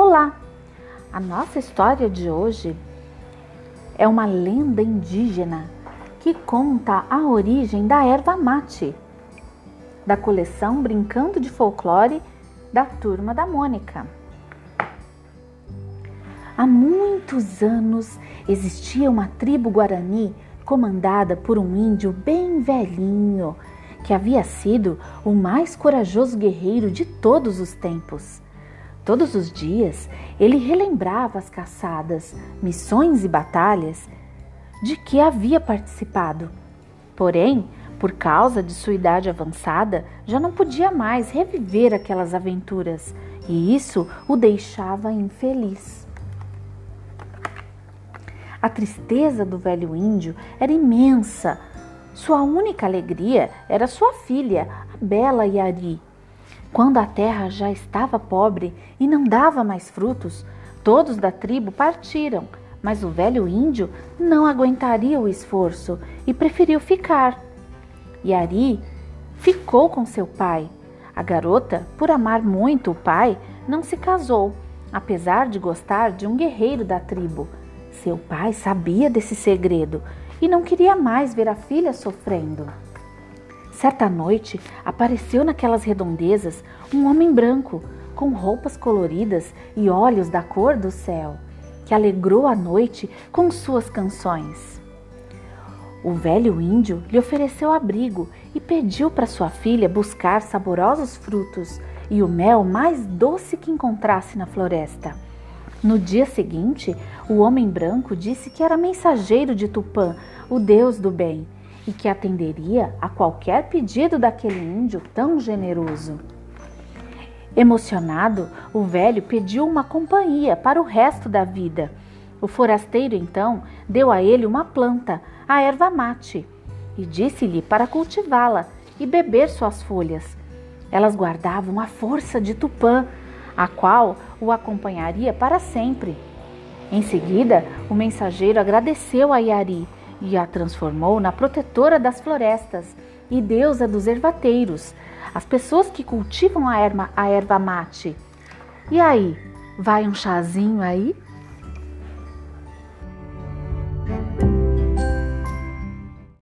Olá! A nossa história de hoje é uma lenda indígena que conta a origem da erva mate, da coleção Brincando de Folclore da turma da Mônica. Há muitos anos existia uma tribo guarani comandada por um índio bem velhinho, que havia sido o mais corajoso guerreiro de todos os tempos. Todos os dias ele relembrava as caçadas, missões e batalhas de que havia participado. Porém, por causa de sua idade avançada, já não podia mais reviver aquelas aventuras e isso o deixava infeliz. A tristeza do velho índio era imensa. Sua única alegria era sua filha, a bela Yari. Quando a terra já estava pobre e não dava mais frutos, todos da tribo partiram, mas o velho índio não aguentaria o esforço e preferiu ficar. Yari ficou com seu pai. A garota, por amar muito o pai, não se casou, apesar de gostar de um guerreiro da tribo. Seu pai sabia desse segredo e não queria mais ver a filha sofrendo. Certa noite apareceu naquelas redondezas um homem branco, com roupas coloridas e olhos da cor do céu, que alegrou a noite com suas canções. O velho índio lhe ofereceu abrigo e pediu para sua filha buscar saborosos frutos e o mel mais doce que encontrasse na floresta. No dia seguinte, o homem branco disse que era mensageiro de Tupã, o deus do bem, e que atenderia a qualquer pedido daquele índio tão generoso. Emocionado, o velho pediu uma companhia para o resto da vida. O forasteiro então deu a ele uma planta, a erva mate, e disse-lhe para cultivá-la e beber suas folhas. Elas guardavam a força de Tupã, a qual o acompanharia para sempre. Em seguida, o mensageiro agradeceu a Yari e a transformou na protetora das florestas e deusa dos ervateiros, as pessoas que cultivam a erva, a erva mate. E aí, vai um chazinho aí?